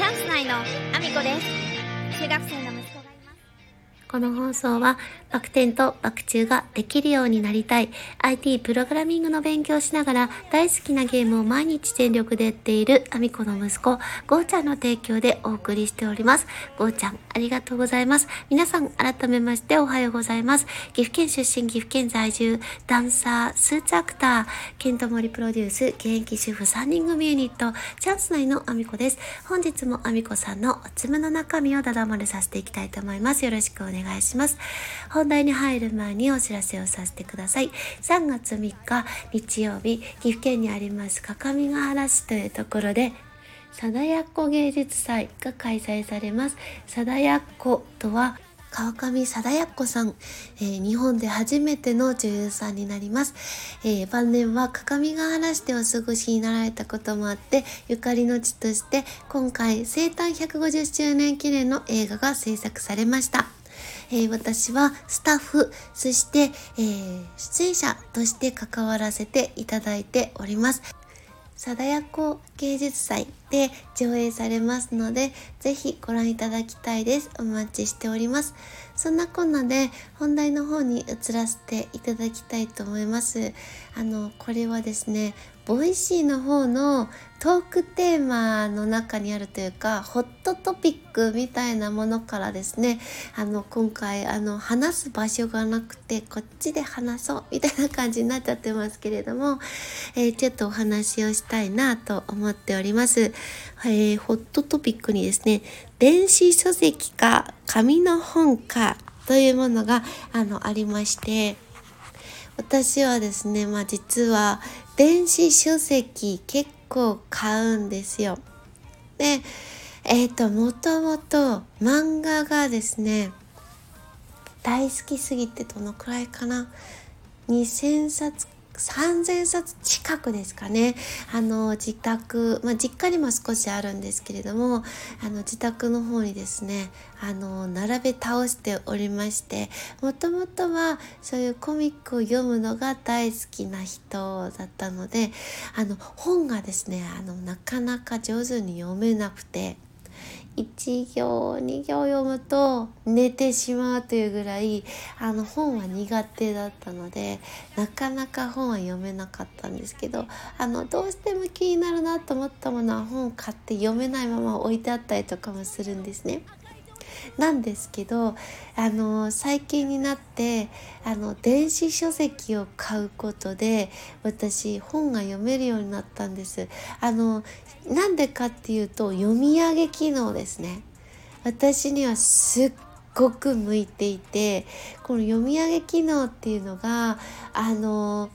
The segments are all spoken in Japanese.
チャンス内のアミコです。中学生のこの放送はバク転とバク宙ができるようになりたい IT プログラミングの勉強しながら大好きなゲームを毎日全力でやっているアミコの息子、ゴーちゃんの提供でお送りしております。ゴーちゃん、ありがとうございます。皆さん改めましておはようございます。岐阜県出身、岐阜県在住、ダンサー、スーツアクター、ケントモリプロデュース、現役主婦3人組ユニット、チャンス内のアミコです。本日もアミコさんのおつむの中身をだだ漏れさせていきたいと思います。よろしくお願いします。願いします本題に入る前にお知らせをさせてください。3月3日日曜日、岐阜県にあります各務原市というところで、貞奴芸術祭が開催されます。貞奴とは川上貞奴さん、えー、日本で初めての女優さんになります。えー、晩年は各務原市でお過ごしになられたこともあって、ゆかりの地として今回生誕150周年記念の映画が制作されました。えー、私はスタッフ、そして、えー、出演者として関わらせていただいております。貞奴芸術祭で上映されますので、ぜひご覧いただきたいです。お待ちしております。そんなこんなで本題の方に移らせていただきたいと思います。あの、これはですね、 Voicy の方のトークテーマの中にあるというかホットトピックみたいなものからですねあの今回あの話す場所がなくてこっちで話そうみたいな感じになっちゃってますけれども、えー、ちょっとお話をしたいなと思っております、えー、ホットトピックにですね電子書籍か紙の本かというものがあのありまして私はですね、まあ実は電子書籍結構買うんですよ。で、えっ、ー、と、もともと漫画がですね、大好きすぎてどのくらいかな ?2000 冊3000冊近くですかねあの自宅、まあ、実家にも少しあるんですけれどもあの自宅の方にですねあの並べ倒しておりましてもともとはそういうコミックを読むのが大好きな人だったのであの本がですねあのなかなか上手に読めなくて。1行2行読むと寝てしまうというぐらいあの本は苦手だったのでなかなか本は読めなかったんですけどあのどうしても気になるなと思ったものは本を買って読めないまま置いてあったりとかもするんですね。なんですけどあの最近になってあの電子書籍を買うことで私本が読めるようになったんです。あのなんでかっていうと読み上げ機能ですね。私にはすっごく向いていてこの読み上げ機能っていうのがあの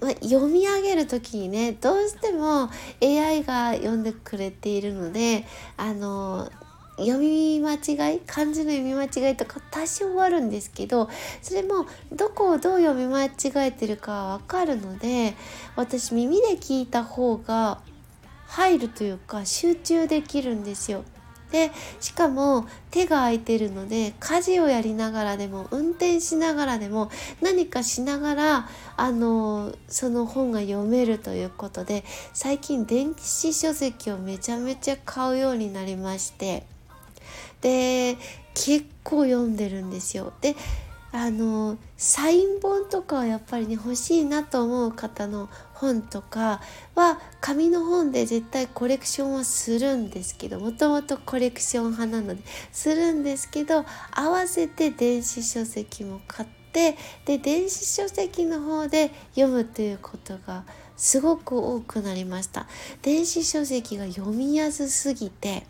ま読み上げる時にねどうしても AI が読んでくれているのであの読み間違い漢字の読み間違いとか多少あるんですけどそれもどこをどう読み間違えてるかわかるので私耳で聞いた方が入るというか集中できるんですよ。でしかも手が空いてるので家事をやりながらでも運転しながらでも何かしながらあのその本が読めるということで最近電子書籍をめちゃめちゃ買うようになりましてで結構読んでるんですよ。であのサイン本とかはやっぱりね欲しいなと思う方の本とかは紙の本で絶対コレクションはするんですけどもともとコレクション派なのでするんですけど合わせて電子書籍も買ってで電子書籍の方で読むということがすごく多くなりました電子書籍が読みやすすぎて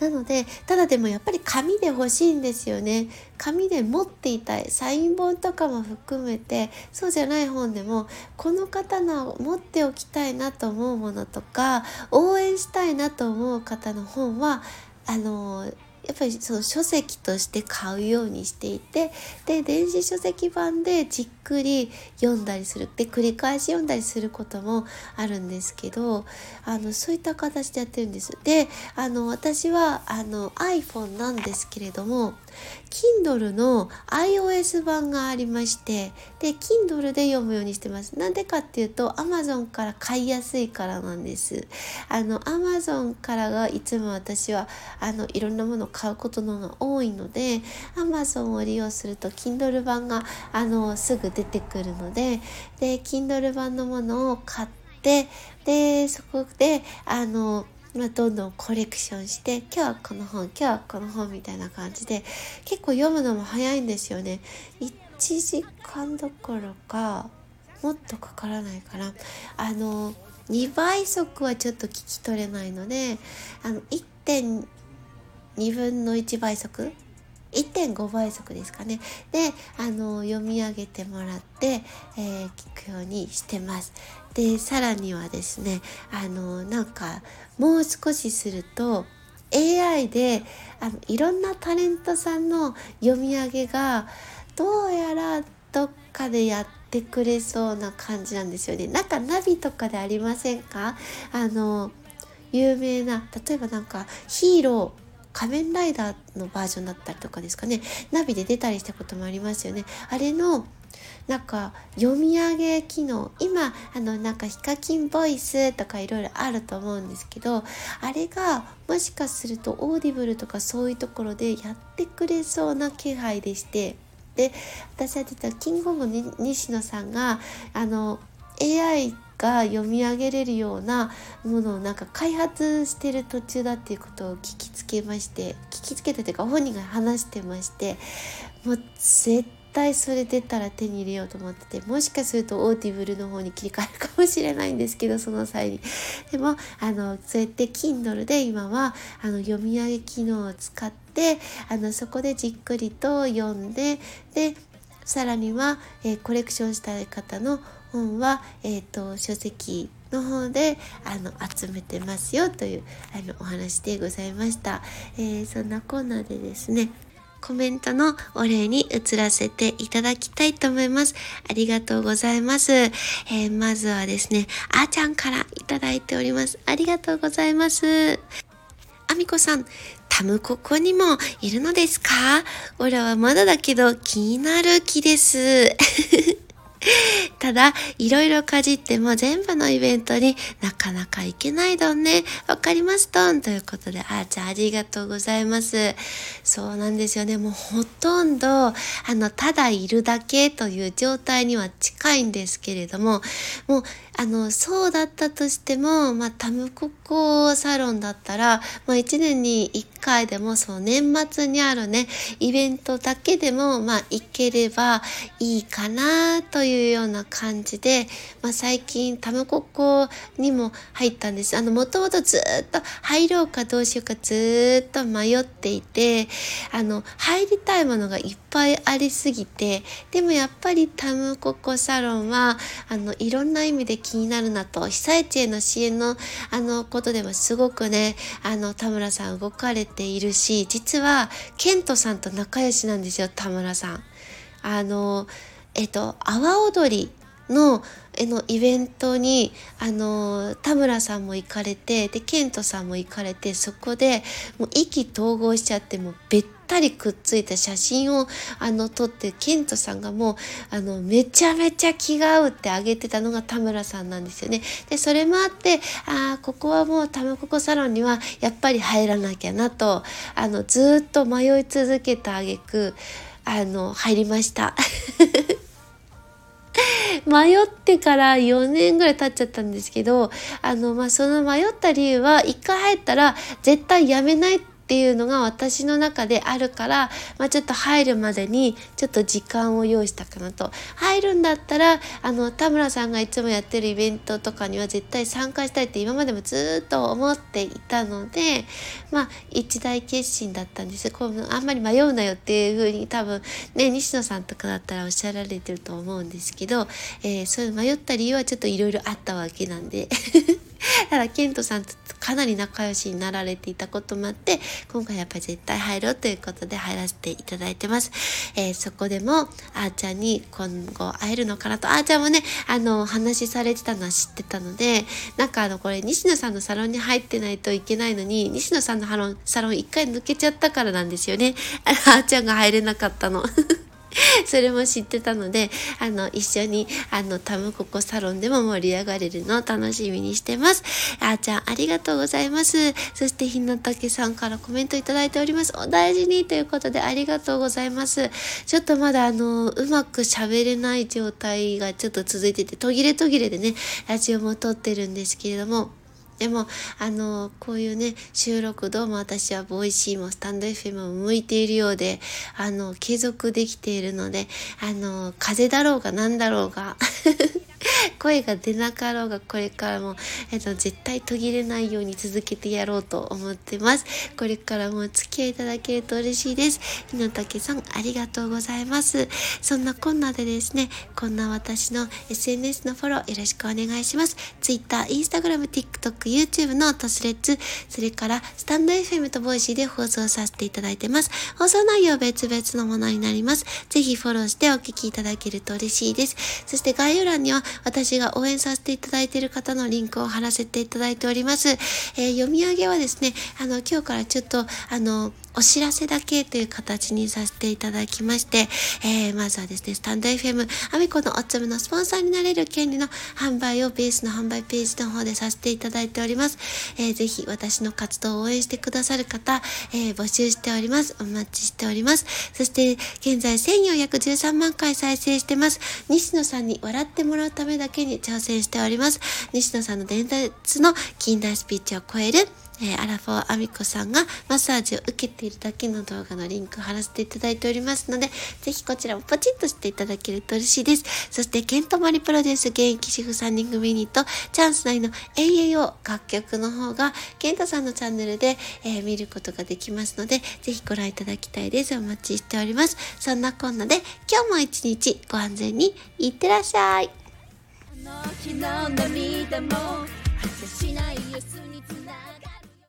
なのでただでもやっぱり紙で欲しいんですよね。紙で持っていたい。サイン本とかも含めてそうじゃない本でもこの方の持っておきたいなと思うものとか応援したいなと思う方の本はあのやっぱりその書籍として買うようにしていてで電子書籍版でじっくり読んだりするで繰り返し読んだりすることもあるんですけどあのそういった形でやってるんです。であの私はあの iPhone なんですけれども Kindle の iOS 版がありましてで Kindle で読むようにしてます。なんでかっていうと Amazon から買いやすいからなんです。あの Amazon からがいつも私はあのいろんなものを買うことの方が多いので Amazon を利用すると Kindle 版があのすぐ出てくるのでで Kindle 版のものを買ってでそこであのまあ、どんどんコレクションして今日はこの本今日はこの本みたいな感じで結構読むのも早いんですよね。1時間どころかもっとかからないからあの2倍速はちょっと聞き取れないのであの1.2分の1倍速1.5倍速ですかね。であの読み上げてもらって、えー、聞くようにしてます。でさらにはですねあのなんかもう少しすると AI であのいろんなタレントさんの読み上げがどうやらどっかでやってくれそうな感じなんですよね。なんかナビとかでありませんか？あの有名な例えばなんかヒーロー仮面ライダーのバージョンだったりとかですかね。ナビで出たりしたこともありますよね。あれのなんか読み上げ機能。今あのなんかヒカキンボイスとかいろいろあると思うんですけどあれがもしかすると Audible とかそういうところでやってくれそうな気配でして。で私は実はキングオブ西野さんがあの AI が読み上げれるようなものをなんか開発してる途中だっていうことを聞きつけまして聞きつけたというか本人が話してましてもう絶対それ出たら手に入れようと思っててもしかすると Audible の方に切り替えるかもしれないんですけどその際に。でもあのそうやって Kindle で今はあの読み上げ機能を使ってあのそこでじっくりと読んででさらには、えー、コレクションしたい方の本は、えーと、書籍の方であの集めてますよというあのお話でございました、えー、そんなコーナーでですねコメントのお礼に移らせていただきたいと思います。ありがとうございます。えー、まずはですね、あーちゃんからいただいております。ありがとうございます。あみこさん、タムココにもいるのですか？オラはまだだけど気になる気です。ただ、いろいろかじっても全部のイベントになかなか行けないどんね。わかりますとんということで、あーちゃんありがとうございます。そうなんですよね。もうほとんど、あの、ただいるだけという状態には近いんですけれども、もうあのそうだったとしても、まあ、タムココサロンだったら、まあ、1年に1回でもその年末にあるねイベントだけでも、まあ、行ければいいかなといううような感じで、まあ、最近タムココにも入ったんですあのもともとずっと入ろうかどうしようかずっと迷っていてあの入りたいものがいっぱいありすぎてでもやっぱりタムココサロンはあのいろんな意味で気になるなと被災地への支援のあのことでもすごくねあの田村さん動かれているし実はケントさんと仲良しなんですよ田村さん。あのえっと阿波踊りのえのイベントにあの田村さんも行かれてでケントさんも行かれてそこでもう意気投合しちゃってもうべったりくっついた写真をあの撮ってケントさんがもうあのめちゃめちゃ気が合うってあげてたのが田村さんなんですよね。でそれもあってああここはもうタムココサロンにはやっぱり入らなきゃなとあのずっと迷い続けた挙句あの入りました。迷ってから4年ぐらい経っちゃったんですけどあのまあその迷った理由は一回入ったら絶対やめないってっていうのが私の中であるから、まあ、ちょっと入るまでにちょっと時間を用意したかなと。入るんだったらあの田村さんがいつもやってるイベントとかには絶対参加したいって今までもずっと思っていたのでまあ一大決心だったんです。こうあんまり迷うなよっていうふうに多分ね西野さんとかだったらおっしゃられてると思うんですけど、えー、そういう迷った理由はちょっといろいろあったわけなんで。ただケントさんとかなり仲良しになられていたこともあって今回やっぱり絶対入ろうということで入らせていただいてます、えー、そこでもあーちゃんに今後会えるのかなと。あーちゃんもねあの話されてたのは知ってたのでなんかあのこれ西野さんのサロンに入ってないといけないのに西野さんのサロンサロン一回抜けちゃったからなんですよね。あーちゃんが入れなかったの。それも知ってたので、あの、一緒に、あの、タムココサロンでも盛り上がれるのを楽しみにしてます。あーちゃん、ありがとうございます。そして、ひなたけさんからコメントいただいております。お大事にということで、ありがとうございます。ちょっとまだ、あの、うまく喋れない状態がちょっと続いてて、途切れ途切れでね、ラジオも撮ってるんですけれども、でもあのこういうね収録どうも私はボイシーもスタンド FM も向いているようであの継続できているのであの風邪だろうが何だろうが 声が出なかろうがこれからも、えっと、絶対途切れないように続けてやろうと思ってます。これからもお付き合いいただけると嬉しいです。ひのたけさん、ありがとうございます。そんなこんなでですね、こんな私の SNS のフォローよろしくお願いします。Twitter、Instagram、TikTok、YouTube のトスレッツ、それからスタンド FM と Voicy で放送させていただいてます。放送内容別々のものになります。ぜひフォローしてお聞きいただけると嬉しいです。そして概要欄には私が応援させていただいている方のリンクを貼らせていただいております。えー、読み上げはですね、あの、今日からちょっと、あの、お知らせだけという形にさせていただきまして、えー、まずはですね、スタンド FM、アミコのおつむのスポンサーになれる権利の販売をベースの販売ページの方でさせていただいております。えー、ぜひ私の活動を応援してくださる方、えー、募集しております。お待ちしております。そして、現在1413万回再生してます。西野さんに笑ってもらうためだけに挑戦しております。西野さんの伝説の近代スピーチを超えるえー、アラフォーアミコさんがマッサージを受けているだけの動画のリンクを貼らせていただいておりますので、ぜひこちらもポチッとしていただけると嬉しいです。そして、ケントマリプロデュース現役主婦3人組ユニット、チャンス内の AAO 楽曲の方が、ケントさんのチャンネルで、えー、見ることができますので、ぜひご覧いただきたいです。お待ちしております。そんなこんなで、今日も一日ご安全にいってらっしゃい。あの日の涙も果てしない